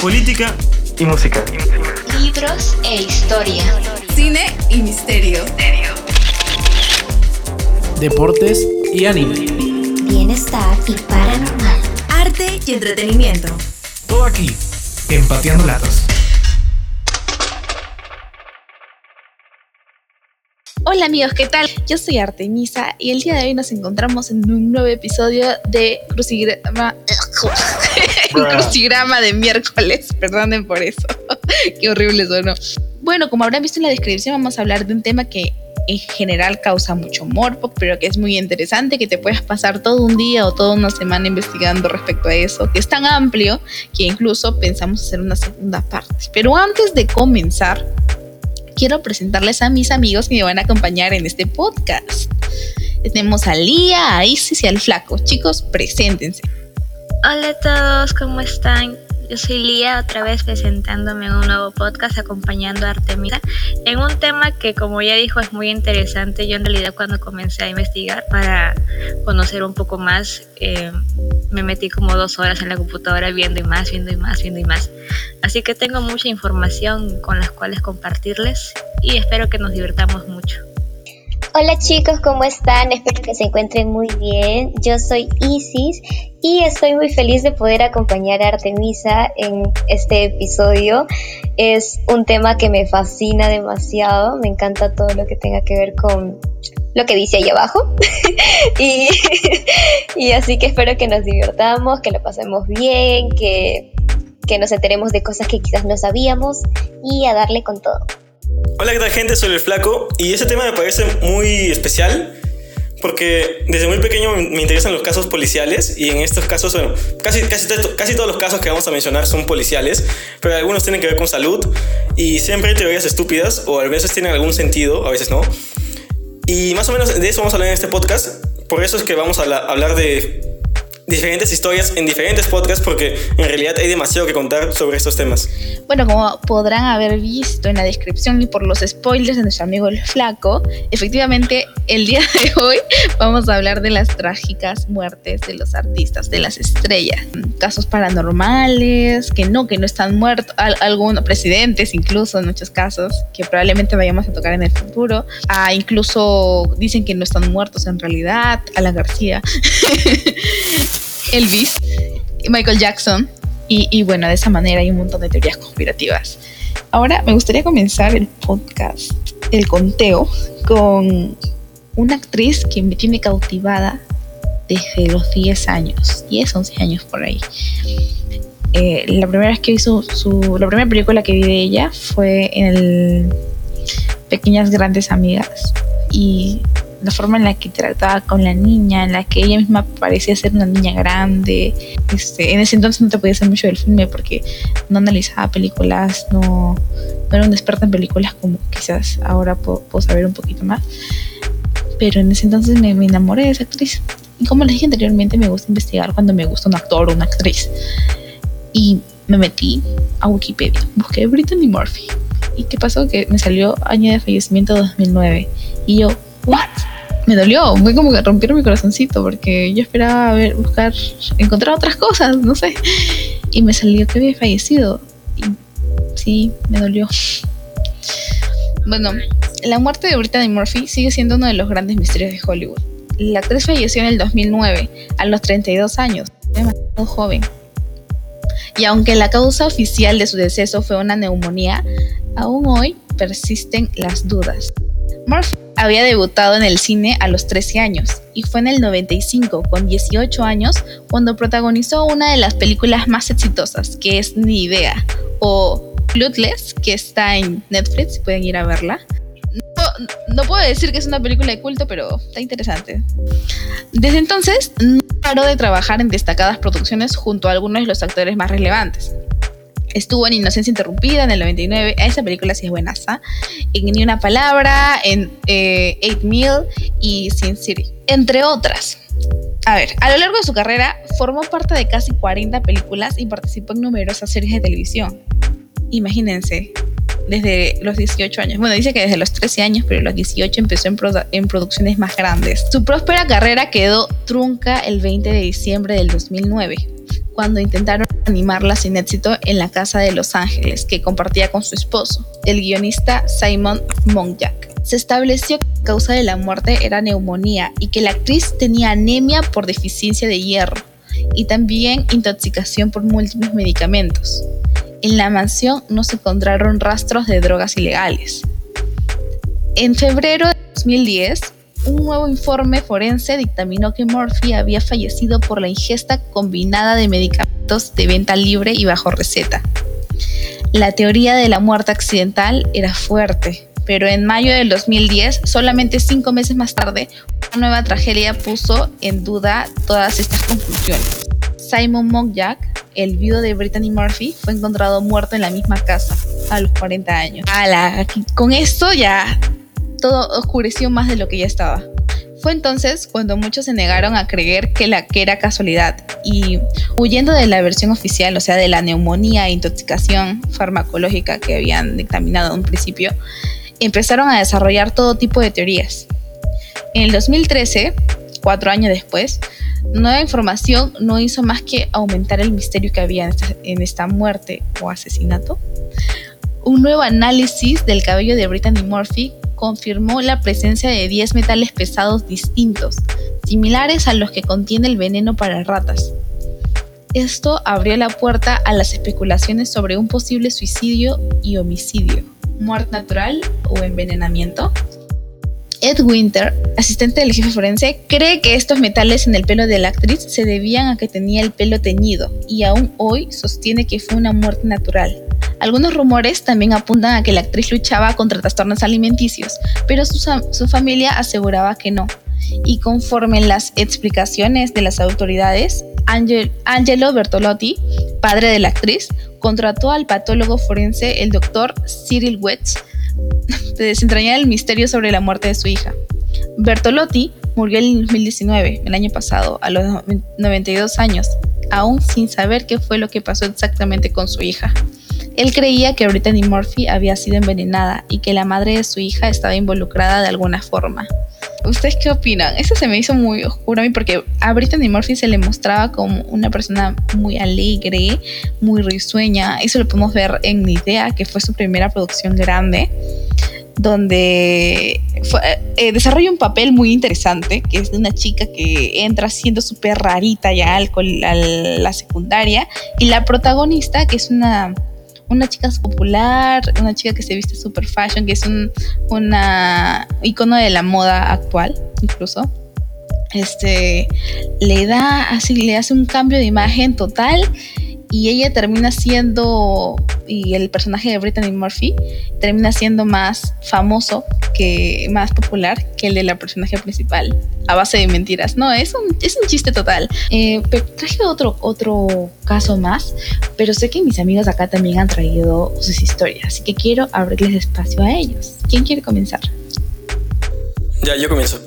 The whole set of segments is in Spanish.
política y música. Libros e historia. Cine y misterio. Deportes y anime. Bienestar y paranormal. Arte y entretenimiento. Todo aquí, empateando latas. Hola amigos, ¿qué tal? Yo soy Artemisa y el día de hoy nos encontramos en un nuevo episodio de Crucigrama, Crucigrama de miércoles. Perdonen por eso. Qué horrible sonó. Bueno, como habrán visto en la descripción, vamos a hablar de un tema que en general causa mucho morbo, pero que es muy interesante, que te puedes pasar todo un día o toda una semana investigando respecto a eso, que es tan amplio que incluso pensamos hacer una segunda parte. Pero antes de comenzar, quiero presentarles a mis amigos que me van a acompañar en este podcast. Tenemos a Lía, a Isis y al Flaco. Chicos, preséntense. Hola a todos, ¿cómo están? Yo soy Lía, otra vez presentándome en un nuevo podcast acompañando a Artemisa en un tema que, como ya dijo, es muy interesante. Yo en realidad cuando comencé a investigar para conocer un poco más, eh, me metí como dos horas en la computadora viendo y más, viendo y más, viendo y más. Así que tengo mucha información con las cuales compartirles y espero que nos divertamos mucho. Hola chicos, ¿cómo están? Espero que se encuentren muy bien. Yo soy Isis y estoy muy feliz de poder acompañar a Artemisa en este episodio. Es un tema que me fascina demasiado, me encanta todo lo que tenga que ver con lo que dice ahí abajo. y, y, así que espero que nos divirtamos, que lo pasemos bien, que, que nos enteremos de cosas que quizás no sabíamos y a darle con todo. Hola, ¿qué tal gente? Soy el Flaco y ese tema me parece muy especial porque desde muy pequeño me interesan los casos policiales y en estos casos, bueno, casi, casi, casi todos los casos que vamos a mencionar son policiales, pero algunos tienen que ver con salud y siempre hay teorías estúpidas o a veces tienen algún sentido, a veces no. Y más o menos de eso vamos a hablar en este podcast, por eso es que vamos a hablar de diferentes historias en diferentes podcasts porque en realidad hay demasiado que contar sobre estos temas. Bueno, como podrán haber visto en la descripción y por los spoilers de nuestro amigo el flaco, efectivamente el día de hoy vamos a hablar de las trágicas muertes de los artistas, de las estrellas, casos paranormales, que no, que no están muertos, algunos presidentes incluso en muchos casos, que probablemente vayamos a tocar en el futuro, ah, incluso dicen que no están muertos en realidad, Alan García. Elvis, Michael Jackson. Y, bueno, de esa manera hay un montón de teorías conspirativas. Ahora me gustaría comenzar el podcast, el conteo, con una actriz que me tiene cautivada desde los 10 años, 10, 11 años por ahí. Eh, la primera vez que su, la primera película que vi de ella fue en el Pequeñas Grandes Amigas y la forma en la que trataba con la niña, en la que ella misma parecía ser una niña grande. Este, en ese entonces no te podía hacer mucho del filme porque no analizaba películas, no, no era un experto en películas como quizás ahora puedo, saber un poquito más. Pero en ese entonces me, me, enamoré de esa actriz. Y como les dije anteriormente, me gusta investigar cuando me gusta un actor o una actriz. Y me metí a Wikipedia, busqué Brittany Murphy. ¿Y qué pasó? Que me salió año de fallecimiento 2009. Y yo, ¿what? me dolió, fue como que rompieron mi corazoncito porque yo esperaba ver, buscar, encontrar otras cosas, no sé. Y me salió que había fallecido. Y sí, me dolió. Bueno, la muerte de Brittany Murphy sigue siendo uno de los grandes misterios de Hollywood. La actriz falleció en el 2009, a los 32 años, demasiado joven. Y aunque la causa oficial de su deceso fue una neumonía, aún hoy persisten las dudas. Murphy había debutado en el cine a los 13 años y fue en el 95, con 18 años, cuando protagonizó una de las películas más exitosas, que es Ni Idea, o Clueless, que está en Netflix, pueden ir a verla. No, puedo decir que es una película de culto, pero está interesante. Desde entonces, no paró de trabajar en destacadas producciones junto a algunos de los actores más relevantes. Estuvo en Inocencia Interrumpida en el 99. Esa película sí es buenaza. En Ni una palabra, en eh, Eight Mil y Sin City, entre otras. A ver, a lo largo de su carrera formó parte de casi 40 películas y participó en numerosas series de televisión. Imagínense, desde los 18 años. Bueno, dice que desde los 13 años, pero a los 18 empezó en, producciones más grandes. Su próspera carrera quedó trunca el 20 de diciembre del 2009 cuando intentaron animarla sin éxito en la casa de Los Ángeles que compartía con su esposo, el guionista Simon Monjack. Se estableció que la causa de la muerte era neumonía y que la actriz tenía anemia por deficiencia de hierro y también intoxicación por múltiples medicamentos. En la mansión no se encontraron rastros de drogas ilegales. En febrero de 2010, un nuevo informe forense dictaminó que Murphy había fallecido por la ingesta combinada de medicamentos de venta libre y bajo receta. La teoría de la muerte accidental era fuerte, pero en mayo del 2010, solamente cinco meses más tarde, una nueva tragedia puso en duda todas estas conclusiones. Simon Monjack, el viudo de Brittany Murphy, fue encontrado muerto en la misma casa a los 40 años. con esto ya todo oscureció más de lo que ya estaba. Fue entonces cuando muchos se negaron a creer que, la, que era casualidad y huyendo de la versión oficial, o sea, de la neumonía e intoxicación farmacológica que habían dictaminado en principio, empezaron a desarrollar todo tipo de teorías. En el 2013, cuatro años después, nueva información no hizo más que aumentar el misterio que había en esta, muerte o asesinato. Un nuevo análisis del cabello de Brittany Murphy confirmó la presencia de 10 metales pesados distintos, similares a los que contiene el veneno para ratas. Esto abrió la puerta a las especulaciones sobre un posible suicidio y homicidio, muerte natural o envenenamiento. Ed Winter, asistente del jefe forense, cree que estos metales en el pelo de la actriz se debían a que tenía el pelo teñido y aún hoy sostiene que fue una muerte natural. Algunos rumores también apuntan a que la actriz luchaba contra trastornos alimenticios, pero su, familia aseguraba que no. Y conforme las explicaciones de las autoridades, Angelo Bertolotti, padre de la actriz, contrató al patólogo forense el doctor Cyril Wetz de desentrañar el misterio sobre la muerte de su hija. Bertolotti murió en 2019, el año pasado, a los 92 años, aún sin saber qué fue lo que pasó exactamente con su hija. Él creía que Brittany Murphy había sido envenenada y que la madre de su hija estaba involucrada de alguna forma. ¿Ustedes qué opinan? Eso se me hizo muy oscuro a mí porque a Brittany Murphy se le mostraba como una persona muy alegre, muy risueña. Eso lo podemos ver en Mi Idea, que fue su primera producción grande, donde eh, desarrolla un papel muy interesante, que es de una chica que entra siendo súper rarita ya al, a la secundaria, y la protagonista, que es una una chica popular, una chica que se viste super fashion, que es un una icono de la moda actual, incluso. Este le da así, le hace un cambio de imagen total y ella termina siendo, y el personaje de Brittany Murphy termina siendo más famoso, que más popular que el de la personaje principal, a base de mentiras. No, es un, es un chiste total. Eh, traje otro, otro caso más, pero sé que mis amigos acá también han traído sus historias, así que quiero abrirles espacio a ellos. ¿Quién quiere comenzar? Ya, yo comienzo.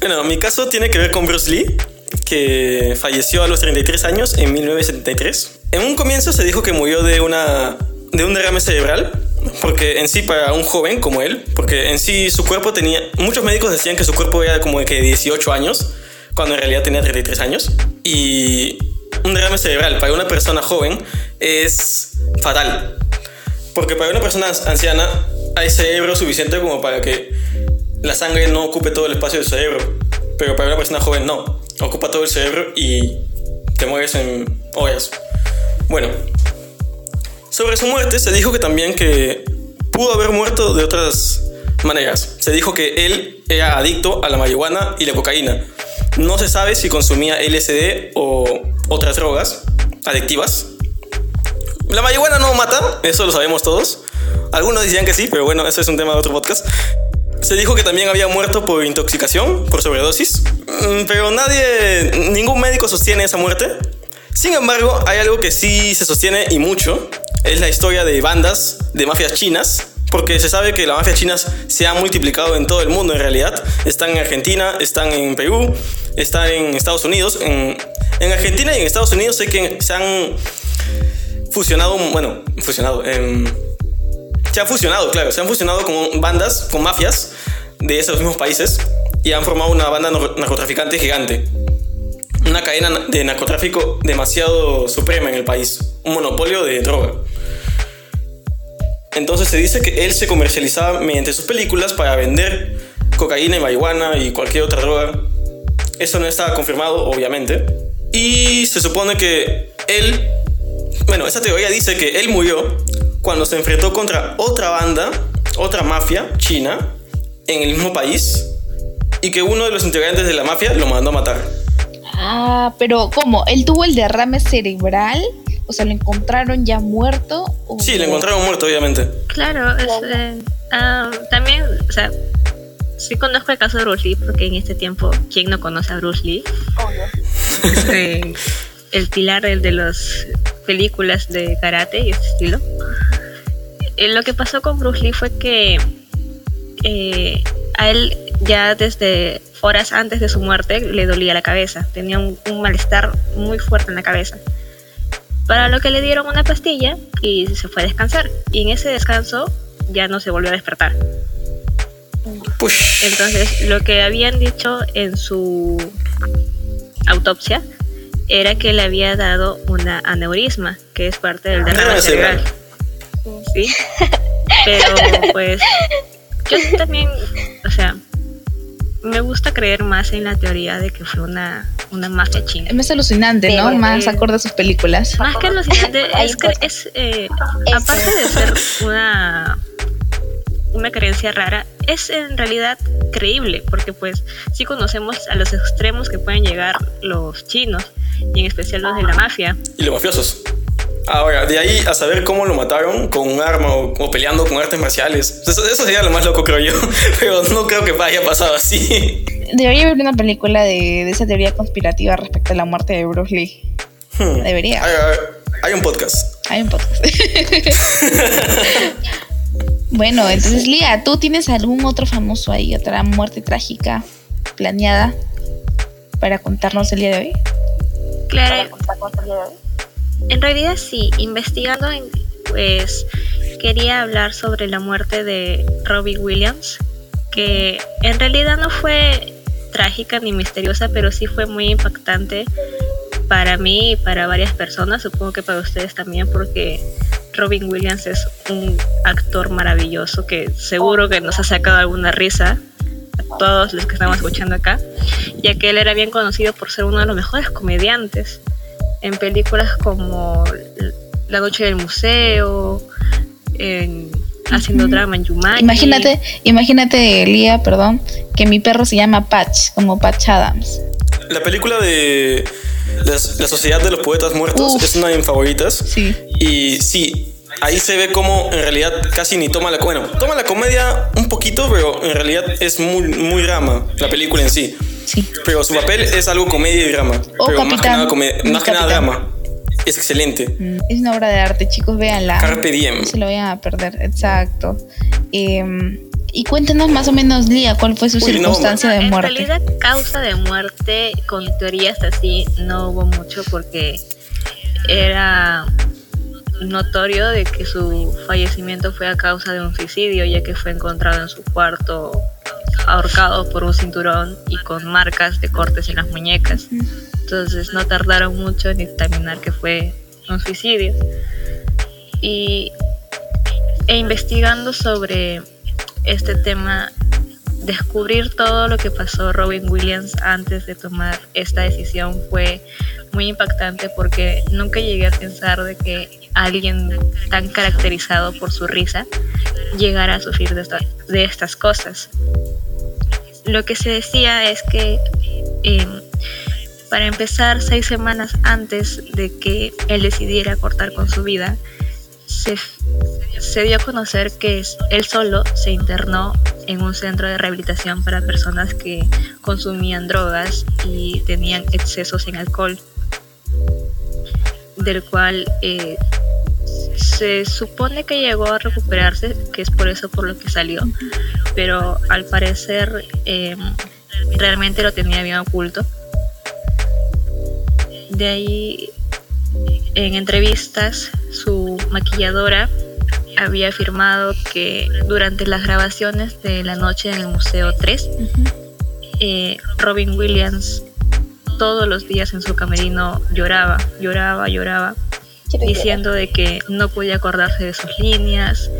Bueno, mi caso tiene que ver con Bruce Lee, que falleció a los 33 años en 1973. En un comienzo se dijo que murió de, una, de un derrame cerebral, porque en sí para un joven como él, porque en sí su cuerpo tenía, muchos médicos decían que su cuerpo era como de que 18 años, cuando en realidad tenía 33 años, y un derrame cerebral para una persona joven es fatal, porque para una persona anciana hay cerebro suficiente como para que la sangre no ocupe todo el espacio del cerebro, pero para una persona joven no, ocupa todo el cerebro y te mueres en horas. Bueno, sobre su muerte se dijo que también que pudo haber muerto de otras maneras. Se dijo que él era adicto a la marihuana y la cocaína. No se sabe si consumía LSD o otras drogas adictivas. La marihuana no mata, eso lo sabemos todos. Algunos decían que sí, pero bueno, eso es un tema de otro podcast. Se dijo que también había muerto por intoxicación, por sobredosis, mm, pero nadie, ningún médico sostiene esa muerte. Sin embargo, hay algo que sí se sostiene y mucho, es la historia de bandas de mafias chinas, porque se sabe que las mafias chinas se han multiplicado en todo el mundo en realidad. Están en Argentina, están en Perú, están en Estados Unidos. En, en Argentina y en Estados Unidos sé que se han fusionado, bueno, fusionado, em, se han fusionado, claro, se han fusionado con bandas, con mafias de esos mismos países y han formado una banda narcotraficante gigante. Una cadena de narcotráfico demasiado suprema en el país, un monopolio de droga. Entonces se dice que él se comercializaba mediante sus películas para vender cocaína y marihuana y cualquier otra droga. Eso no estaba confirmado, obviamente. Y se supone que él, bueno, esa teoría dice que él murió cuando se enfrentó contra otra banda, otra mafia china, en el mismo país, y que uno de los integrantes de la mafia lo mandó a matar. Ah, pero ¿cómo? ¿Él tuvo el derrame cerebral? O sea, ¿lo encontraron ya muerto? o- Sí, lo encontraron muerto, obviamente. Claro, es, eh, ah, también, o sea, sí conozco el caso de Bruce Lee, porque en este tiempo, ¿quién no conoce a Bruce Lee? Es, eh, el pilar del- de las películas de karate y este estilo. Eh, lo que pasó con Bruce Lee fue que eh, a él ya desde horas antes de su muerte le dolía la cabeza, tenía un, un malestar muy fuerte en la cabeza. Para lo que le dieron una pastilla y se fue a descansar. Y en ese descanso ya no se volvió a despertar. Push. Entonces, lo que habían dicho en su autopsia era que le había dado una aneurisma, que es parte del derrame Derrame cerebral. Sí. Pero pues yo también, o sea, me gusta creer más en la teoría de que fue una, una mafia china. Es más alucinante, ¿no? Pero, Más eh, acorde a sus películas. Más que alucinante, es es, eh, aparte de ser una, una creencia rara, es en realidad creíble, porque pues sí conocemos a los extremos que pueden llegar los chinos, y en especial los de la mafia. Y los mafiosos. Ahora, de ahí a saber cómo lo mataron con un arma o, o peleando con artes marciales. Eso, eso sería lo más loco, creo yo. Pero no creo que haya pasado así. Debería haber una película de, de esa teoría conspirativa respecto a la muerte de Bruce Lee. Hmm. Debería. Hay, hay- hay un podcast. Hay un podcast. bueno, entonces, Lía, ¿tú tienes algún otro famoso ahí, otra muerte trágica planeada para contarnos el día de hoy? Claro, en realidad sí, investigando, pues quería hablar sobre la muerte de Robbie Williams, que en realidad no fue trágica ni misteriosa, pero sí fue muy impactante para mí y para varias personas, supongo que para ustedes también, porque Robin Williams es un actor maravilloso que seguro que nos ha sacado alguna risa a todos los que estamos escuchando acá, ya que él era bien conocido por ser uno de los mejores comediantes en películas como La Noche del Museo, en Haciendo. Drama en Jumanji. Imagínate, imagínate, Lía, perdón, que mi perro se llama Patch, como Patch Adams. La película de La, la Sociedad de los Poetas Muertos Uf. es una de mis favoritas. Sí. Y sí, ahí se ve como en realidad casi ni toma la... Bueno, toma la comedia un poquito, pero en realidad es muy, muy drama la película en sí. Sí. Pero su papel es algo comedia y drama. O pero más que nada, comedia- Un más que nada drama. Es excelente. Mm, Es una obra de arte, chicos, véanla. Carpe diem. No se lo vayan a perder, exacto. Em, y cuéntanos más o menos, Lía, cuál fue su Uy, no, circunstancia de en muerte. realidad, causa de muerte con teorías así no hubo mucho porque era notorio de que su fallecimiento fue a causa de un suicidio, ya que fue encontrado en su cuarto ahorcado por un cinturón y con marcas de cortes en las muñecas. Entonces no tardaron mucho en dictaminar que fue un suicidio. Y e investigando sobre este tema, descubrir todo lo que pasó Robin Williams antes de tomar esta decisión fue muy impactante porque nunca llegué a pensar de que alguien tan caracterizado por su risa llegara a sufrir de, esta- de estas cosas. Lo que se decía es que eh, para empezar seis semanas antes de que él decidiera cortar con su vida, se, se dio a conocer que él solo se internó en un centro de rehabilitación para personas que consumían drogas y tenían excesos en alcohol, del cual eh, se supone que llegó a recuperarse, que es por eso por lo que salió, pero al parecer eh, realmente lo tenía bien oculto. De ahí, en entrevistas, su maquilladora había afirmado que durante las grabaciones de la noche en el Museo 3, eh, Robin Williams todos los días en su camerino lloraba, lloraba, lloraba, diciendo de que no podía acordarse de sus líneas,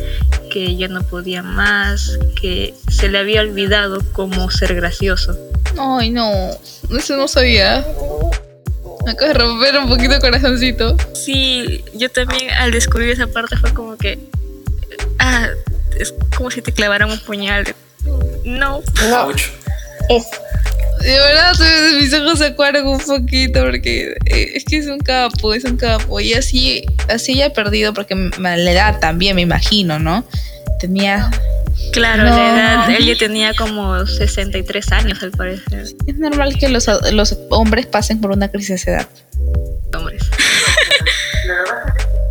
que ya no podía más, que se le había olvidado cómo ser gracioso. Ay, no. Eso no sabía. Me acaba de romper un poquito el corazoncito. Sí, yo también al descubrir esa parte fue como que. Ah, es como si te clavaran un puñal. No. No, Ouch. es De verdad, mis ojos se acuaron un poquito porque eh, es que es un capo, es un capo. Y así, así ya he perdido porque la edad también, me imagino, ¿no? Tenía... Claro, No. la edad, él ya tenía como 63 años al parecer. Es normal que los, los hombres pasen por una crisis de edad. hombres.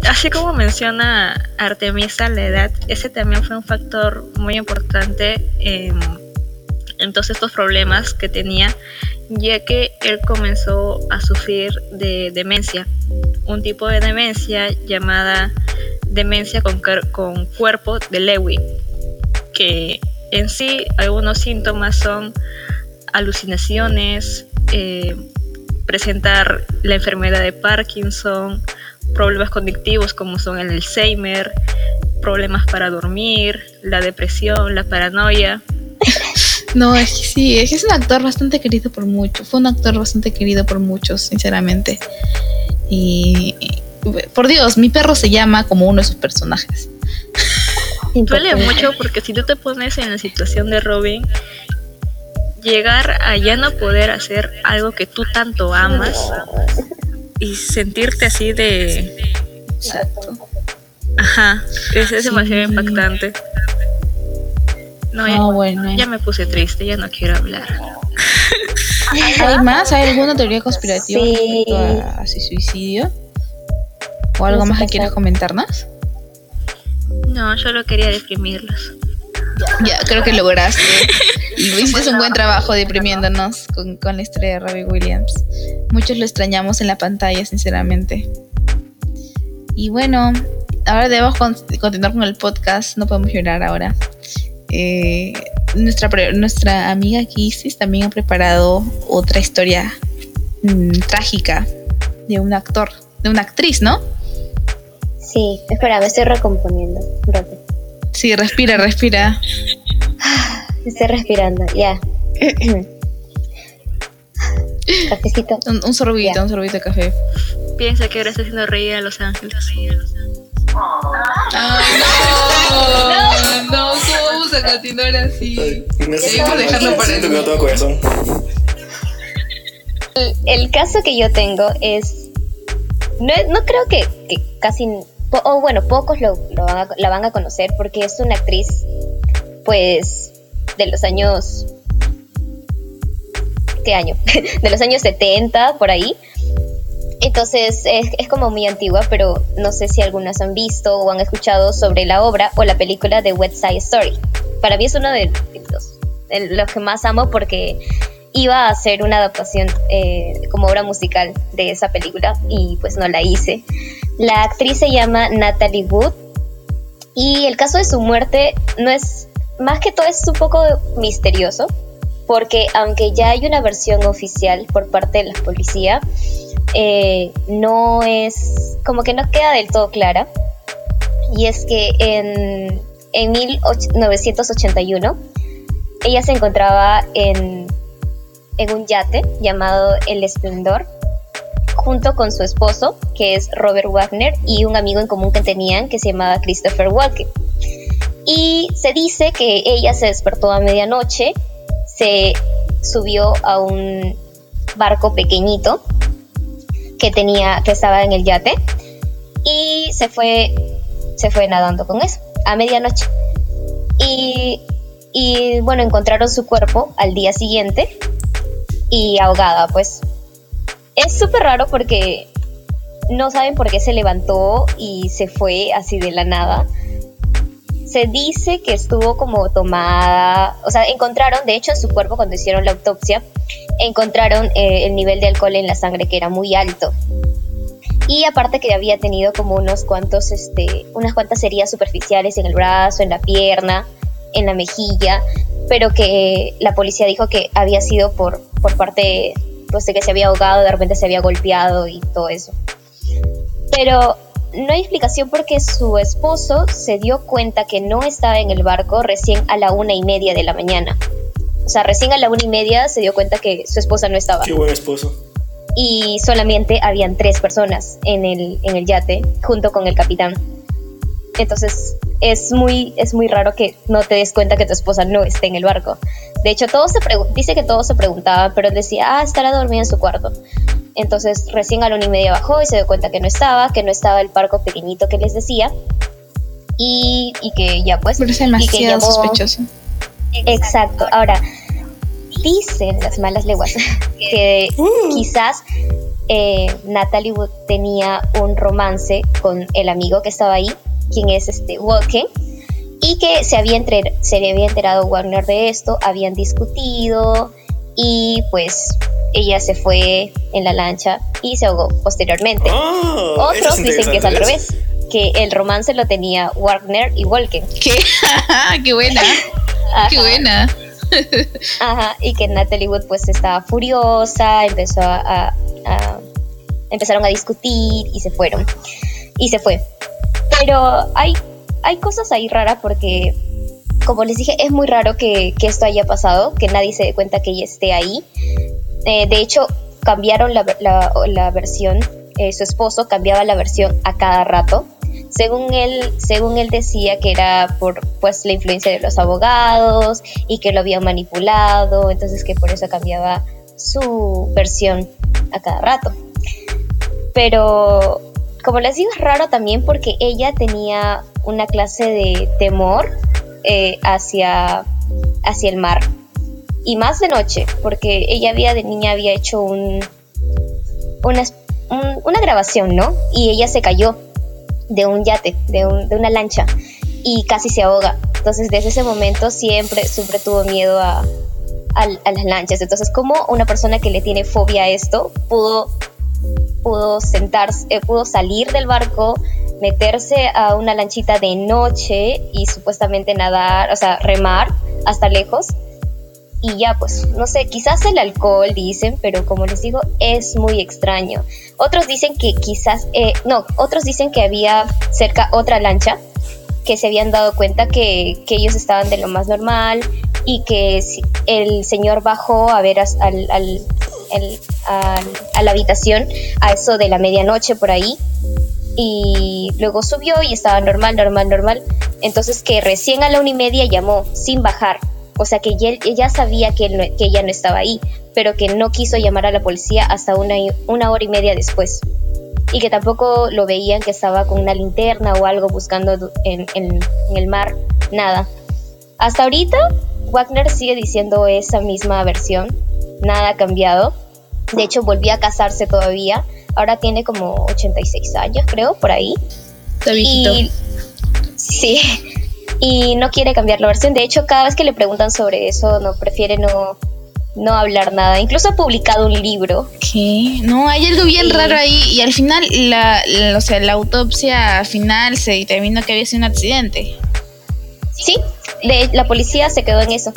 Así como menciona Artemisa la edad, ese también fue un factor muy importante en, en todos estos problemas que tenía, ya que él comenzó a sufrir de demencia, un tipo de demencia llamada demencia con, cuerpo de Lewy, que en sí algunos síntomas son alucinaciones, eh, presentar la enfermedad de Parkinson, problemas cognitivos como son el Alzheimer, problemas para dormir, la depresión, la paranoia. No, es que sí, es que es un actor bastante querido por muchos. Fue un actor bastante querido por muchos, sinceramente. Y, por Dios, mi perro se llama como uno de sus personajes. Duele mucho porque si tú te pones en la situación de Robin, llegar a ya no poder hacer algo que tú tanto amas y sentirte así de... Exacto. Ajá, es, es Sí. demasiado impactante. No, ya, Ah, bueno. ya me puse triste, ya no quiero hablar. ¿Hay más? ¿Hay alguna teoría conspirativa Sí. a, a su suicidio? ¿O algo más que quieras comentarnos? No, solo quería deprimirlos. Ya, creo que lograste. Y hiciste un buen trabajo deprimiéndonos con, con la historia de Robbie Williams. Muchos lo extrañamos en la pantalla, sinceramente. Y bueno, ahora debemos con- continuar con el podcast. No podemos llorar ahora. Eh, nuestra, nuestra amiga Kisis también ha preparado otra historia mm, trágica de un actor, de una actriz, ¿no? Sí, espera, me estoy recomponiendo. un rato. Sí, respira, respira. Estoy respirando, ya. Cafecito. Un, un sorbito, Ya. un sorbito de café. Piensa que ahora está haciendo reír a Los Ángeles. Ay, no, no, ¿cómo vamos a continuar así? Debemos dejarlo para Siento que no el... tengo corazón. El, caso que yo tengo es. No, no creo que, que casi. O bueno, pocos lo, lo van a- la van a conocer porque es una actriz, pues, de los años. ¿Qué año? de los años 70, por ahí. Entonces es, es como muy antigua, pero no sé si algunas han visto o han escuchado sobre la obra o la película de West Side Story. Para mí es uno de los, que más amo porque iba a hacer una adaptación eh, como obra musical de esa película y pues no la hice. La actriz se llama Natalie Wood y el caso de su muerte no es, más que todo es un poco misterioso porque aunque ya hay una versión oficial por parte de la policía, eh, no es, como que no queda del todo clara. Y es que en, en 1981 ella se encontraba en, en un yate llamado El Esplendor junto con su esposo, que es Robert Wagner, y un amigo en común que tenían que se llamaba Christopher Walken. Y se dice que ella se despertó a medianoche, se subió a un barco pequeñito que tenía que estaba en el yate y se fue se fue nadando con eso a medianoche. Y, y bueno encontraron su cuerpo al día siguiente y ahogada pues. Es súper raro porque no saben por qué se levantó y se fue así de la nada. Se dice que estuvo como tomada, o sea, encontraron, de hecho, en su cuerpo cuando hicieron la autopsia, encontraron eh, el nivel de alcohol en la sangre que era muy alto. Y aparte que había tenido como unos cuantos, este, unas cuantas heridas superficiales en el brazo, en la pierna, en la mejilla, pero que la policía dijo que había sido por, por parte pues de que se había ahogado, de repente se había golpeado y todo eso. Pero no hay explicación porque su esposo se dio cuenta que no estaba en el barco recién a la una y media de la mañana. O sea, recién a la una y media se dio cuenta que su esposa no estaba. Qué buen esposo. Y solamente habían tres personas en el, en el yate junto con el capitán. Entonces es muy, es muy raro que no te des cuenta que tu esposa no esté en el barco. De hecho, todos se dice que todos se preguntaban, pero él decía, ah, estará dormida en su cuarto. Entonces recién a la una y media bajó y se dio cuenta que no estaba, que no estaba el barco pequeñito que les decía. Y, y que ya pues... Pero es y que demasiado llamó- sospechoso. Exacto. Ahora, dicen las malas lenguas que quizás eh, Natalie Wood tenía un romance con el amigo que estaba ahí, quien es este Walken, y que se había, entre- se había enterado Warner de esto, habían discutido y pues ella se fue en la lancha y se ahogó posteriormente. Eso Otros es dicen que es al revés, que el romance lo tenía Warner y Walken. ¿Qué? ¡Qué buena! ¡Qué Ajá. buena! Ajá, y que Natalie Wood pues estaba furiosa, empezó a, empezaron a discutir y se fueron. Y se fue. Pero hay, hay cosas ahí raras porque, como les dije, es muy raro que, esto haya pasado, que nadie se dé cuenta que ella esté ahí. Eh, de hecho, cambiaron la, la- la versión, eh, su esposo cambiaba la versión a cada rato. Según él, según él decía que era por pues la influencia de los abogados y que lo habían manipulado, entonces que por eso cambiaba su versión a cada rato. Pero como les digo es raro también porque ella tenía una clase de temor eh, hacia, hacia el mar y más de noche porque ella había de niña había hecho un, una, un- una grabación, ¿no? Y ella se cayó de un yate, de, un- de una lancha y casi se ahoga. Entonces desde ese momento siempre, siempre tuvo miedo a, al- a las lanchas. Entonces, ¿cómo una persona que le tiene fobia a esto pudo, pudo sentarse, eh, pudo salir del barco, meterse a una lanchita de noche y supuestamente nadar, o sea, remar hasta lejos? Y ya, pues, no sé, quizás el alcohol dicen, pero como les digo, es muy extraño. Otros dicen que quizás, eh, no, otros dicen que había cerca otra lancha que se habían dado cuenta que, que ellos estaban de lo más normal y que el señor bajó a ver al, al- a la habitación a eso de la medianoche por ahí y luego subió y estaba normal, normal, normal. Entonces que recién a la una y media llamó sin bajar. O sea que ya- ella sabía que, él no- que ella no estaba ahí, pero que no quiso llamar a la policía hasta una, hora y media después. Y que tampoco lo veían que estaba con una linterna o algo buscando en, en- en el mar. Nada. Hasta ahorita, Wagner sigue diciendo esa misma versión. Nada ha cambiado. De hecho, volvió a casarse todavía. Ahora tiene como 86 años, creo, por ahí. Está viejito. Y sí, y no quiere cambiar la versión. De hecho, cada vez que le preguntan sobre eso, no prefiere no, no hablar nada. Incluso ha publicado un libro. ¿Qué? No, hay algo bien Sí. raro ahí. Y al final, la, la- o sea, la autopsia final se determinó que había sido un accidente. Sí, de, la policía se quedó en eso,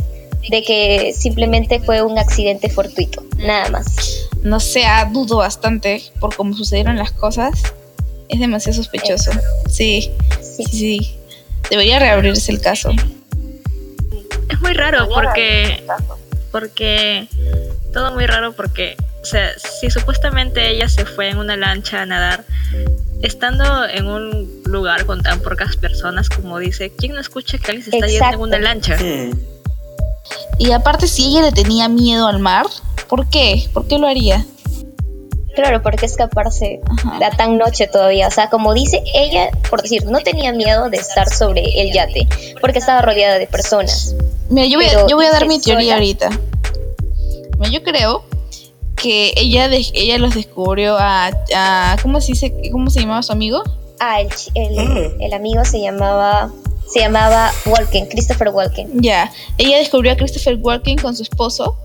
de que simplemente fue un accidente fortuito, nada más. No sé, ah, dudo bastante por cómo sucedieron las cosas. Es demasiado sospechoso. Sí, Sí. sí, sí. Debería reabrirse el caso. Es muy raro porque porque todo muy raro porque o sea, si supuestamente ella se fue en una lancha a nadar, estando en un lugar con tan pocas personas como dice, ¿quién no escucha que alguien se está yendo en una lancha? Y aparte, si ella le tenía miedo al mar, ¿por qué? ¿Por qué lo haría? Claro, porque escaparse Ajá. tan noche todavía. O sea, como dice ella, por decir, no tenía miedo de estar sobre el yate, porque estaba rodeada de personas. Mira, yo voy, a, Pero yo voy a dar mi teoría sola. ahorita. Mira, yo creo que ella, de- ella los descubrió a, a- ¿cómo se dice? ¿Cómo se llamaba su amigo? Ah, el, el, Ah. el amigo se llamaba, se llamaba Walken, Christopher Walken. Ya, ella descubrió a Christopher Walken con su esposo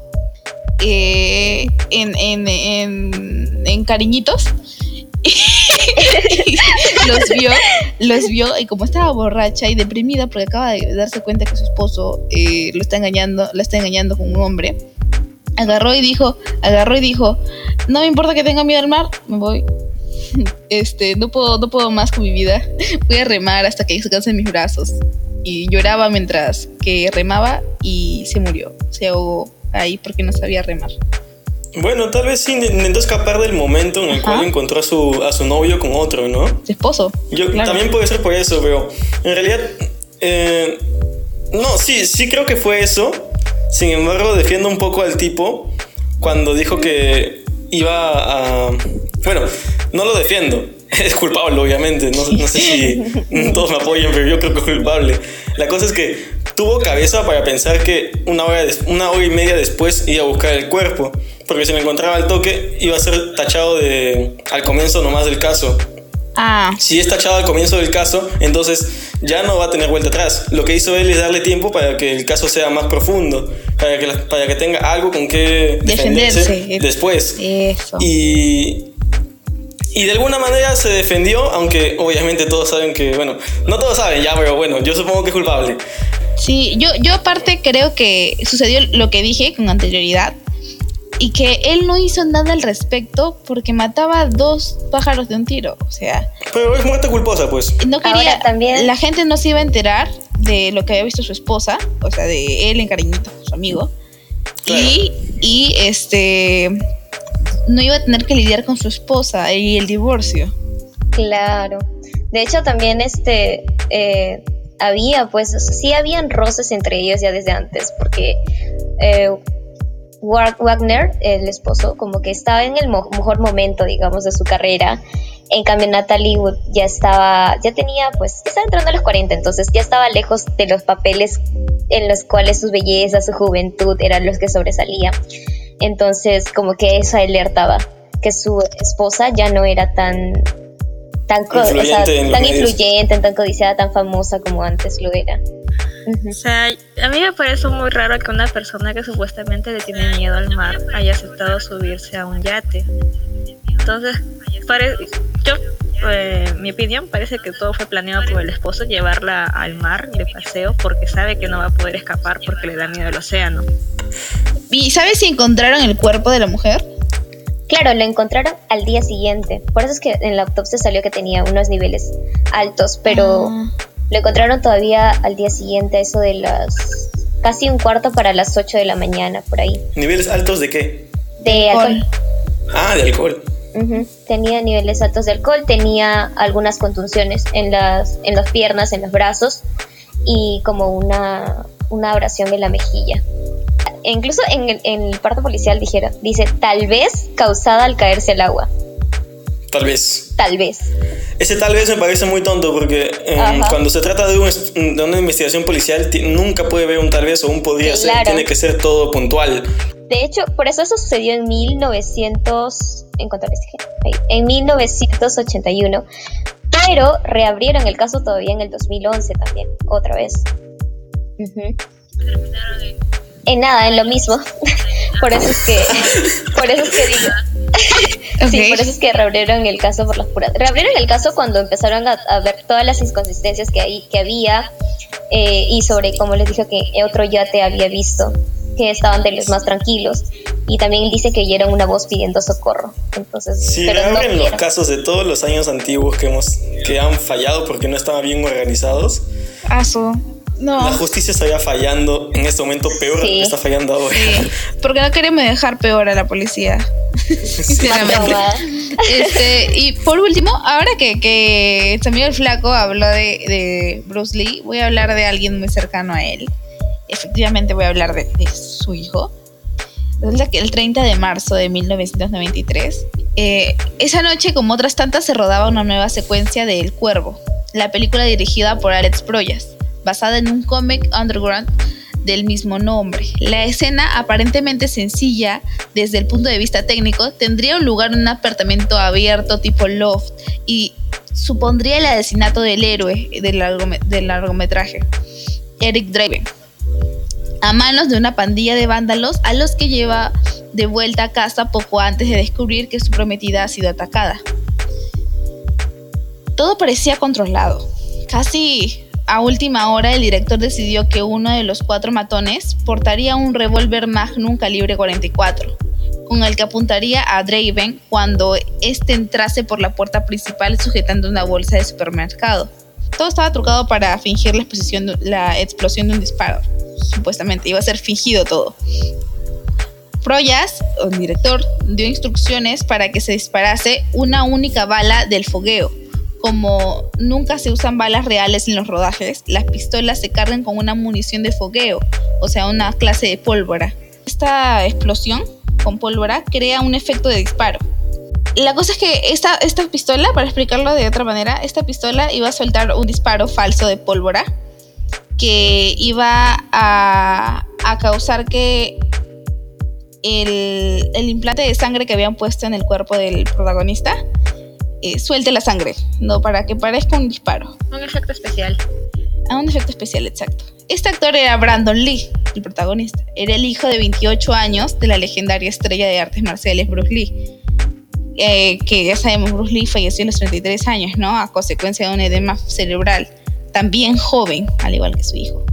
eh, en, en, en, en cariñitos. los vio, los vio y como estaba borracha y deprimida porque acaba de darse cuenta que su esposo eh, lo está engañando, la está engañando con un hombre, agarró y dijo, agarró y dijo, no me importa que tenga miedo al mar, me voy. Este, no puedo, no puedo más con mi vida. Voy a remar hasta que se cansen mis brazos. Y lloraba mientras que remaba y se murió. Se ahogó ahí porque no sabía remar. Bueno, tal vez sí intentó escapar del momento en el Ajá. cual encontró a su, a su novio con otro, ¿no? Su esposo. Yo Claro. también puede ser por eso, pero en realidad eh, no, sí, sí creo que fue eso. Sin embargo, defiendo un poco al tipo cuando dijo que iba a bueno, no lo defiendo. Es culpable, obviamente. No, no sé si todos me apoyan, pero yo creo que es culpable. La cosa es que tuvo cabeza para pensar que una hora, una hora y media después iba a buscar el cuerpo. Porque si lo encontraba al toque, iba a ser tachado de al comienzo nomás del caso. Ah, Si es tachado al comienzo del caso, entonces ya no va a tener vuelta atrás. Lo que hizo él es darle tiempo para que el caso sea más profundo, para que, la- para que tenga algo con que defenderse, Defenderse. después. eso. Y, y de alguna manera se defendió, aunque obviamente todos saben que, bueno, no todos saben ya, pero bueno, yo supongo que es culpable. Sí, yo, yo aparte creo que sucedió lo que dije con anterioridad y que él no hizo nada al respecto porque mataba a dos pájaros de un tiro. O sea, Pero es muerte culposa, pues. no quería. Ahora también- La gente no se iba a enterar de lo que había visto su esposa, o sea, de él en cariñito con su amigo. Claro. Y, y este. No iba a tener que lidiar con su esposa y el divorcio. Claro. De hecho, también este eh, había, pues, sí habían roces entre ellos ya desde antes, porque eh, Wa- Wagner, el esposo, como que estaba en el mejor momento, digamos, de su carrera. En cambio, Natalie Wood ya estaba, ya tenía, pues, ya estaba entrando a los 40, entonces ya estaba lejos de los papeles en los cuales su belleza, su juventud eran los que sobresalían. Entonces, como que eso alertaba que su esposa ya no era tan tan, co- o sea, Influyente en los tan influyente, tan codiciada, tan famosa como antes lo era. O sea, a mí me parece muy raro que una persona que supuestamente le tiene miedo al mar haya aceptado subirse a un yate. Entonces, pare- yo, eh, mi opinión parece que todo fue planeado por el esposo, llevarla al mar de paseo porque sabe que no va a poder escapar porque le da miedo el océano. ¿Y sabes si encontraron el cuerpo de la mujer? Claro, lo encontraron al día siguiente. Por eso es que en la autopsia salió que tenía unos niveles altos, pero Ah. lo encontraron todavía al día siguiente, eso de las casi un cuarto para las 8 de la mañana, por ahí. ¿Niveles altos de qué? De alcohol. Ah, de alcohol. Tenía niveles altos de alcohol, tenía algunas contusiones en las, en las piernas, en los brazos y como una, una abrasión en la mejilla. E incluso en el, en el parto policial dijeron, dice, tal vez causada al caerse al agua, Tal vez. tal vez. Ese tal vez me parece muy tonto porque eh, cuando se trata de, un est- de una investigación policial nunca puede haber un tal vez o un podría Sí, ser, claro. tiene que ser todo puntual. De hecho, por eso eso sucedió en 1900, en cuánto les dije? Ahí, en 1981, pero reabrieron el caso todavía en el 2011 también, otra vez. Ujú. En nada, en lo mismo. por eso es que, por eso es que digo. Sí, Ok. por eso es que reabrieron el caso por las puras. Reabrieron el caso cuando empezaron a, a ver todas las inconsistencias que, hay, que había eh, y sobre, como les dije, que otro yate había visto, que estaban de los más tranquilos. Y también dice que oyeron una voz pidiendo socorro. Entonces, Si pero no abren los casos de todos los años antiguos que, hemos, que han fallado porque no estaban bien organizados, Aso. No. la justicia estaría fallando en este momento peor Sí. que está fallando ahora. Sí, porque no queremos dejar peor a la policía. Sinceramente. Broma. Este, y por último, ahora que, que este amigo el flaco habló de, de Bruce Lee, voy a hablar de alguien muy cercano a él. Efectivamente voy a hablar de, de su hijo. Resulta que el 30 de marzo de 1993, eh, esa noche como otras tantas se rodaba una nueva secuencia de El Cuervo, la película dirigida por Alex Proyas, basada en un cómic underground del mismo nombre. La escena, aparentemente sencilla desde el punto de vista técnico, tendría lugar en un apartamento abierto tipo loft y supondría el asesinato del héroe del, del largometraje, Eric Draven, a manos de una pandilla de vándalos a los que lleva de vuelta a casa poco antes de descubrir que su prometida ha sido atacada. Todo parecía controlado, casi a última hora el director decidió que uno de los cuatro matones portaría un revólver Magnum calibre 44, con el que apuntaría a Draven cuando éste entrase por la puerta principal sujetando una bolsa de supermercado. Todo estaba trucado para fingir la, exposición la explosión de un disparo. Supuestamente iba a ser fingido todo. Proyas, el director, dio instrucciones para que se disparase una única bala del fogueo. Como nunca se usan balas reales en los rodajes, las pistolas se cargan con una munición de fogueo, o sea, una clase de pólvora. Esta explosión con pólvora crea un efecto de disparo. La cosa es que esta, pistola, para explicarlo de otra manera, esta pistola iba a soltar un disparo falso de pólvora que iba a, causar que el implante de sangre que habían puesto en el cuerpo del protagonista eh, suelte la sangre, no para que parezca un disparo. Un efecto especial. A un efecto especial, exacto. Este actor era Brandon Lee, el protagonista. Era el hijo de 28 años de la legendaria estrella de artes marciales Bruce Lee. Eh, que ya sabemos, Bruce Lee falleció a los 33 años, ¿no? A consecuencia de un edema cerebral. También joven, al igual que su hijo.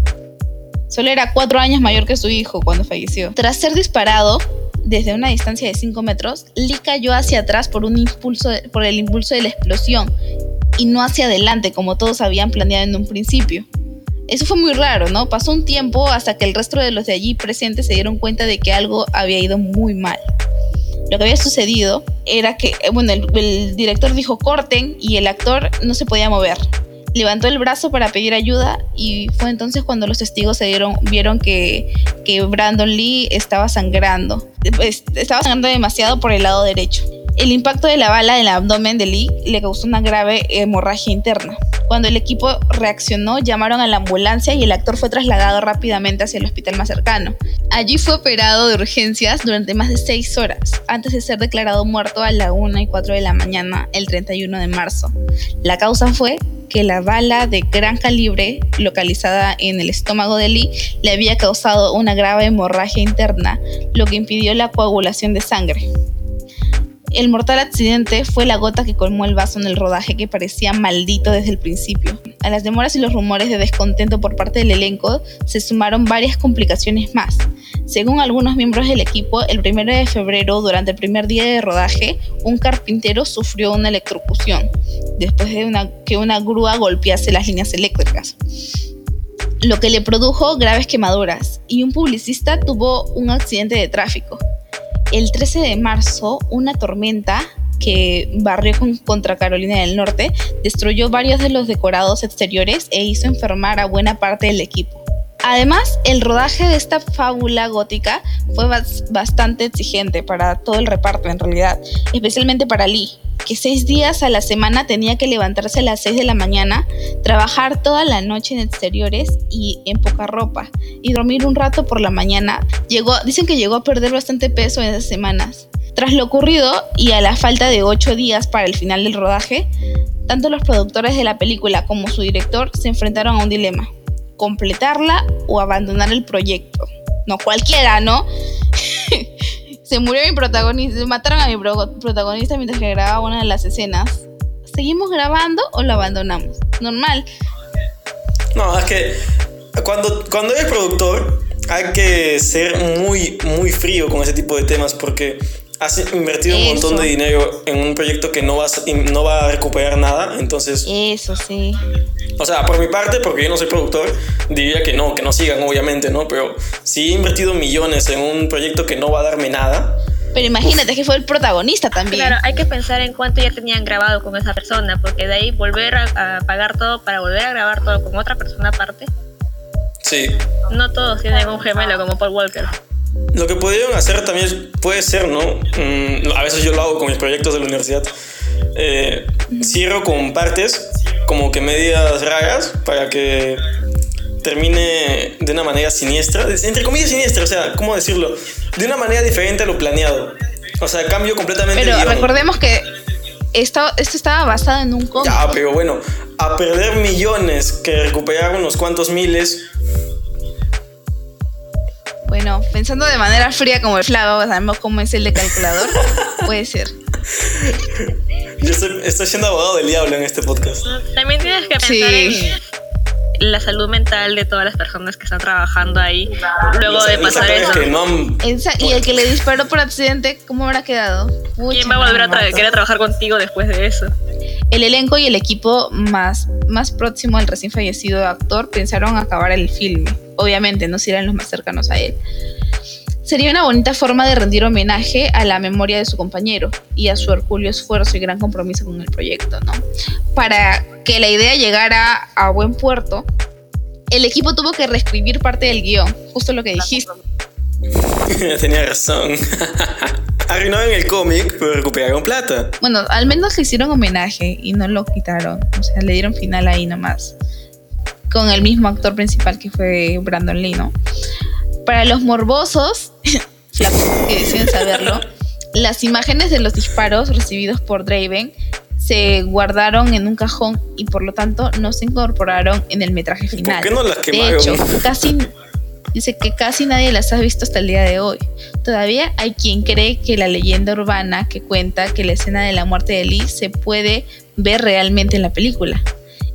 Solo era cuatro años mayor que su hijo cuando falleció. Tras ser disparado desde una distancia de 5 metros, Lee cayó hacia atrás por, un impulso por el impulso de la explosión y no hacia adelante como todos habían planeado en un principio. Eso fue muy raro, ¿no? Pasó un tiempo hasta que el resto de los de allí presentes se dieron cuenta de que algo había ido muy mal. Lo que había sucedido era que, eh, bueno, el, el director dijo corten y el actor no se podía mover. Levantó el brazo para pedir ayuda y fue entonces cuando los testigos se dieron, vieron que, que Brandon Lee estaba sangrando. Es- Estaba sangrando demasiado por el lado derecho. El impacto de la bala en el abdomen de Lee le causó una grave hemorragia interna. Cuando el equipo reaccionó, llamaron a la ambulancia y el actor fue trasladado rápidamente hacia el hospital más cercano. Allí fue operado de urgencias durante más de seis horas, antes de ser declarado muerto a la 1 y 4 de la mañana el 31 de marzo. La causa fue que la bala de gran calibre localizada en el estómago de Lee le había causado una grave hemorragia interna, lo que impidió la coagulación de sangre. El mortal accidente fue la gota que colmó el vaso en el rodaje que parecía maldito desde el principio. A las demoras y los rumores de descontento por parte del elenco se sumaron varias complicaciones más. Según algunos miembros del equipo, el 1 de febrero, durante el primer día de rodaje, un carpintero sufrió una electrocución después de que una grúa golpease las líneas eléctricas, lo que le produjo graves quemaduras, y un publicista tuvo un accidente de tráfico. El 13 de marzo, una tormenta que barrió con- contra Carolina del Norte destruyó varios de los decorados exteriores e hizo enfermar a buena parte del equipo. Además, el rodaje de esta fábula gótica fue bas- bastante exigente para todo el reparto en realidad, especialmente para Lee, que seis días a la semana tenía que levantarse a las 6 de la mañana, trabajar toda la noche en exteriores y en poca ropa, y dormir un rato por la mañana. Llegó, dicen que llegó a perder bastante peso en esas semanas. Tras lo ocurrido y a la falta de ocho días para el final del rodaje, tanto los productores de la película como su director se enfrentaron a un dilema, completarla o abandonar el proyecto. No cualquiera, ¿no? se murió mi protagonista, mataron a mi pro- protagonista mientras que grababa una de las escenas. ¿Seguimos grabando o lo abandonamos? Normal. No, es que cuando, cuando eres productor hay que ser muy, muy frío con ese tipo de temas porque has invertido un montón Eso. de dinero en un proyecto que no, vas, no va a recuperar nada. Entonces, Eso sí. o sea, por mi parte, porque yo no soy productor, diría que no, que no sigan, obviamente, ¿no? Pero si he invertido millones en un proyecto que no va a darme nada, Pero imagínate que fue el protagonista también. Claro, hay que pensar en cuánto ya tenían grabado con esa persona, porque de ahí volver a, a pagar todo para volver a grabar todo con otra persona aparte. sí. No todos tienen un gemelo como Paul Walker. Lo que pudieron hacer también puede ser, ¿no? Mm, a veces yo lo hago con mis proyectos de la universidad. Eh, cierro con partes, como que medias raras, para que termine de una manera siniestra. Entre comillas siniestra, o sea, ¿cómo decirlo? De una manera diferente a lo planeado. O sea, cambio completamente Pero el recordemos que esto, esto estaba basado en un cómic. Ya, pero bueno, a perder millones que recuperar unos cuantos miles. Bueno, pensando de manera fría como el Flavo, sabemos cómo es el de calculador. Puede ser. Yo estoy, estoy siendo abogado del diablo en este podcast. También tienes que pensar Sí. en la salud mental de todas las personas que están trabajando ahí luego de pasar eso. que no han- Esa- y el que le disparó por accidente, ¿cómo habrá quedado? Pucha, ¿Quién va a volver a tra- querer trabajar contigo después de eso? El elenco y el equipo más, más próximo al recién fallecido actor pensaron acabar el filme. Obviamente, no serán los más cercanos a él. Sería una bonita forma de rendir homenaje a la memoria de su compañero y a su hercúleo esfuerzo y gran compromiso con el proyecto, ¿no? Para que la idea llegara a buen puerto, el equipo tuvo que reescribir parte del guion, justo lo que dijiste. Tenía razón. Arruinaron el cómic, pero recuperaron plata. Bueno, al menos le hicieron homenaje y no lo quitaron. O sea, le dieron final ahí nomás. Con el mismo actor principal que fue Brandon Lee, ¿no? Para los morbosos, que deciden saberlo, las imágenes de los disparos recibidos por Draven se guardaron en un cajón y por lo tanto no se incorporaron en el metraje final. qué no las De quemaron? hecho, casi dice que casi nadie las ha visto hasta el día de hoy. Todavía hay quien cree que la leyenda urbana que cuenta que la escena de la muerte de Lee se puede ver realmente en la película.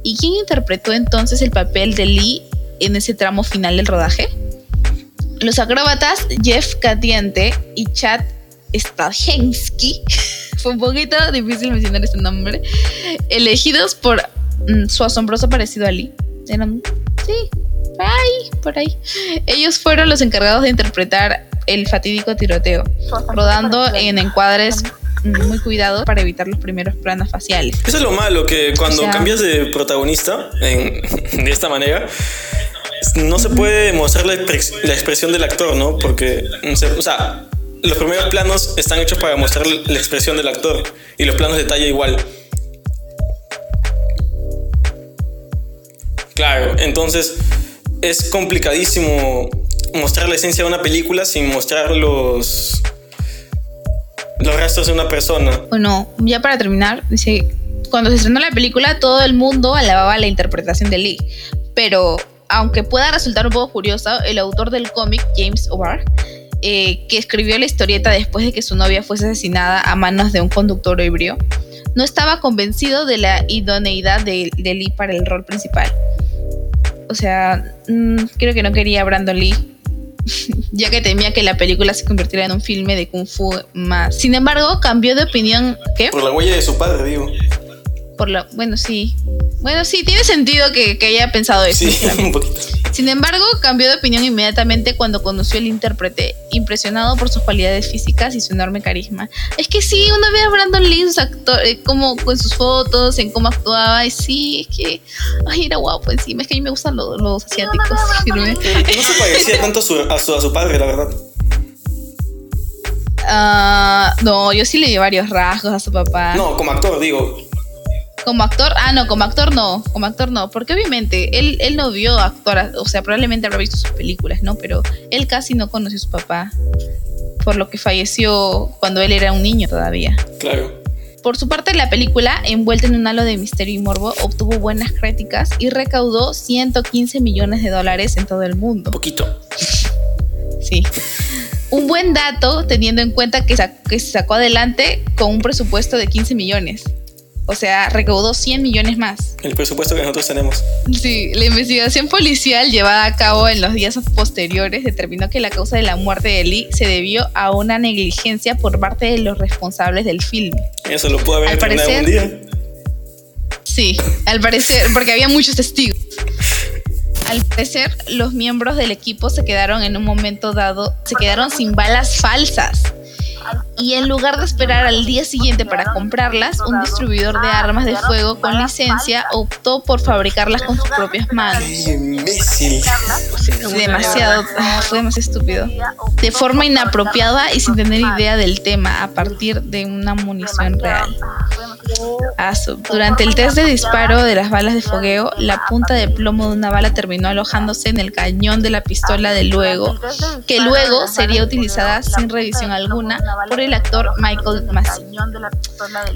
¿Y quién interpretó entonces el papel de Lee en ese tramo final del rodaje? Los acróbatas Jeff Catiente y Chad Stahelski, fue un poquito difícil mencionar este nombre, elegidos por mm, su asombroso parecido a Lee. Eran, sí, por ahí, por ahí. Ellos fueron los encargados de interpretar el fatídico tiroteo, rodando en encuadres mm, muy cuidados para evitar los primeros planos faciales. Eso es lo malo, que cuando O sea- cambias de protagonista en- de esta manera, no se puede mostrar la, expres- la expresión del actor, ¿no? Porque, sé, o sea, los primeros planos están hechos para mostrar la expresión del actor y los planos de talla igual. Claro, entonces es complicadísimo mostrar la esencia de una película sin mostrar los, los rastros de una persona. Bueno, ya para terminar, dice, cuando se estrenó la película todo el mundo alababa la interpretación de Lee, pero aunque pueda resultar un poco curioso, el autor del cómic, James O'Barr, eh, que escribió la historieta después de que su novia fuese asesinada a manos de un conductor ebrio, no estaba convencido de la idoneidad de, de Lee para el rol principal. O sea, mm, creo que no quería a Brandon Lee ya que temía que la película se convirtiera en un filme de kung fu más. Sin embargo, cambió de opinión. ¿Qué? Por la huella de su padre, digo. Por la, bueno, sí. Bueno, sí, tiene sentido que, que haya pensado eso. Sí, un poquito. Sin embargo, cambió de opinión inmediatamente cuando conoció al intérprete, impresionado por sus cualidades físicas y su enorme carisma. Es que sí, uno ve a Brandon Lee, sus actor, eh, como con sus fotos, en cómo actuaba, y sí, es que ay, era guapo encima. Es que a mí me gustan los, los asiáticos. No se parecía tanto a su, a su, a su padre, la verdad. Ah, no, yo sí le di varios rasgos a su papá. No, como actor, digo. Como actor, ah, no, como actor no, como actor no, porque obviamente él, él no vio actuar, o sea, probablemente habrá visto sus películas, ¿no? Pero él casi no conoció a su papá, por lo que falleció cuando él era un niño todavía. Claro. Por su parte, la película, envuelta en un halo de misterio y morbo, obtuvo buenas críticas y recaudó 115 millones de dólares en todo el mundo. Poquito. Sí. Un buen dato teniendo en cuenta que, se sacó adelante con un presupuesto de 15 millones. O sea, recaudó 100 millones más. El presupuesto que nosotros tenemos. Sí, la investigación policial llevada a cabo en los días posteriores determinó que la causa de la muerte de Lee se debió a una negligencia por parte de los responsables del filme. Eso lo pudo haber terminado un día. Sí, al parecer, porque había muchos testigos. Al parecer, los miembros del equipo se quedaron en un momento dado, se quedaron sin balas falsas. Y en lugar de esperar al día siguiente para comprarlas, un distribuidor de armas de fuego con licencia optó por fabricarlas con sus propias manos. ¡Ay, imbécil! demasiado, ah, fue demasiado estúpido. De forma inapropiada y sin tener idea del tema a partir de una munición real. Durante el test de disparo de las balas de fogueo, la punta de plomo de una bala terminó alojándose en el cañón de la pistola de luego, que luego sería utilizada sin revisión alguna por el actor Michael Massey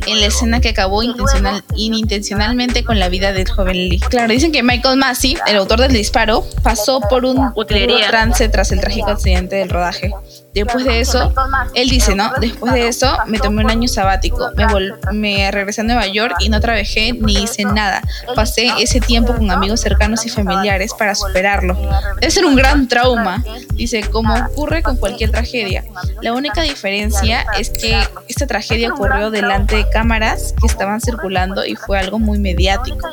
en la escena que acabó intencional, inintencionalmente con la vida del joven Lee. Claro, dicen que Michael Massey, el autor del disparo, pasó por un trance tras el trágico accidente del rodaje. Después de eso, él dice, ¿no? Después de eso me tomé un año sabático, me, vol- me regresé a Nueva York y no trabajé ni hice nada. Pasé ese tiempo con amigos cercanos y familiares para superarlo. Debe ser un gran trauma, dice, como ocurre con cualquier tragedia. La única diferencia es que esta tragedia ocurrió delante de cámaras que estaban circulando y fue algo muy mediático.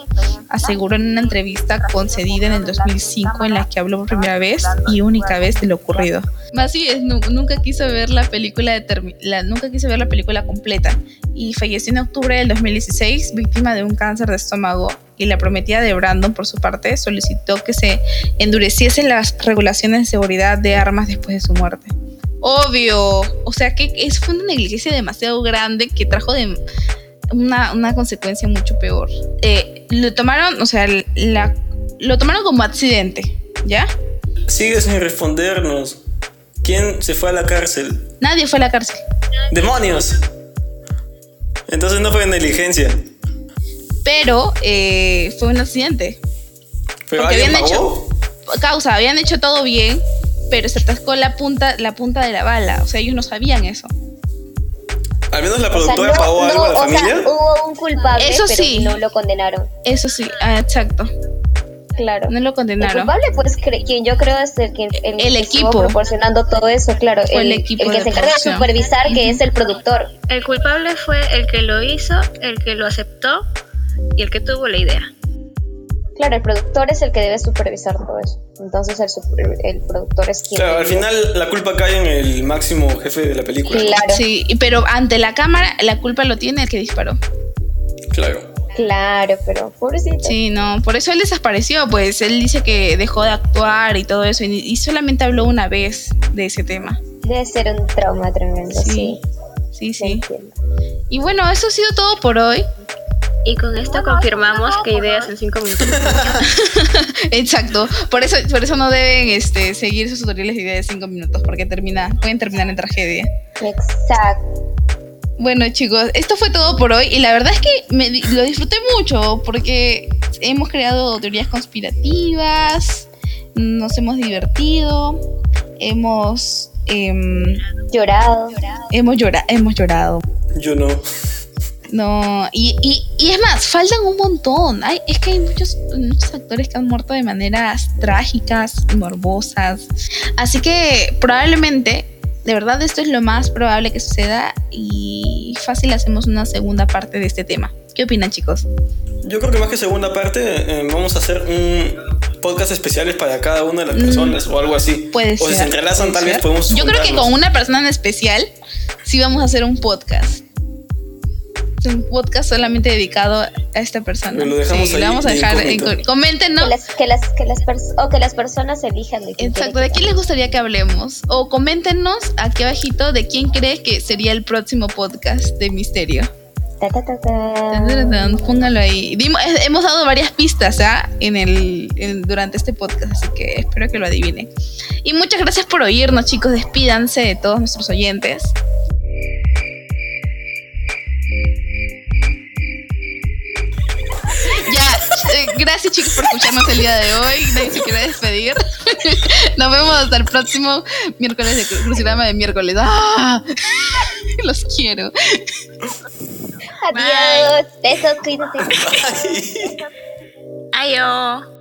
Aseguró en una entrevista concedida en el 2005 en la que habló por primera vez y única vez de lo ocurrido. Así es, nu- nunca quiso ver la película de la, nunca quiso ver la película completa y falleció en octubre del 2016 víctima de un cáncer de estómago y la prometida de Brandon por su parte solicitó que se endureciesen las regulaciones de seguridad de armas después de su muerte. Obvio, o sea que eso fue una negligencia demasiado grande que trajo de una, una consecuencia mucho peor. Eh, lo tomaron, o sea, la, lo tomaron como accidente, ¿ya? Sigue sin respondernos. ¿Quién se fue a la cárcel? Nadie fue a la cárcel. ¡Demonios! Entonces no fue negligencia. Pero eh, fue un accidente. ¿Pero Porque habían pagó? Causa, habían hecho todo bien, pero se atascó la punta, la punta de la bala. O sea, ellos no sabían eso. ¿Al menos la O sea, productora no- pagó algo a la o sea, familia? hubo un culpable, Eso pero sí. no lo condenaron. Eso sí, ah, exacto. Claro. No lo El condenaron. culpable, pues, quien yo creo es el que el, El equipo. estuvo proporcionando todo eso, claro. Fue el el, equipo el que de se encarga de supervisar, que es el productor. El culpable fue el que lo hizo, el que lo aceptó y el que tuvo la idea. Claro, el productor es el que debe supervisar todo eso. Entonces, el, super- el productor es quien. Claro, al final la culpa cae en el máximo jefe de la película. Claro, Sí, pero ante la cámara la culpa lo tiene el que disparó. Claro. Claro, pero pobrecito. Sí, no, por eso él desapareció, pues él dice que dejó de actuar y todo eso y, y solamente habló una vez de ese tema. Debe ser un trauma tremendo, sí. Sí, sí. Y bueno, eso ha sido todo por hoy. Y con esto confirmamos que ideas en 5 minutos. Exacto. Por eso, por eso no deben este, seguir sus tutoriales de idea de 5 minutos, porque termina, pueden terminar en tragedia. Exacto. Bueno, chicos, esto fue todo por hoy. Y la verdad es que me lo disfruté mucho porque hemos creado teorías conspirativas, nos hemos divertido, hemos, em, Llorado. hemos, llora hemos llorado. Yo no. No, y, y, y es más, faltan un montón. Hay, es que hay muchos, muchos actores que han muerto de maneras trágicas y morbosas. Así que probablemente, de verdad, esto es lo más probable que suceda y fácil hacemos una segunda parte de este tema. ¿Qué opinan, chicos? Yo creo que más que segunda parte, eh, vamos a hacer un podcast especiales para cada una de las personas o algo así. Mm. Puede o ser. si se entrelazan, tal vez podemos. Yo creo que con una persona en especial sí vamos a hacer un podcast. Un podcast solamente dedicado a esta persona. Lo dejamos Sí, ahí lo vamos a de dejar en incógnito. co- Coméntenos. Que las, que las, que las pers- o que las personas elijan de quién Exacto, ¿de quién les gustaría que hablemos? O coméntenos aquí abajito de quién cree que sería el próximo podcast de Misterio. Ta, ta, ta, Póngalo ahí. Dimos- eh, hemos dado varias pistas ¿ah? en el, en- durante este podcast, así que espero que lo adivinen. Y muchas gracias por oírnos, chicos. Despídanse de todos nuestros oyentes. Eh, gracias chicos por escucharnos el día de hoy. Nadie se quiere despedir. Nos vemos hasta el próximo miércoles de Cru- Crucigrama de miércoles. ¡Ah! Los quiero. Adiós. Besos, cuídate. Ayo.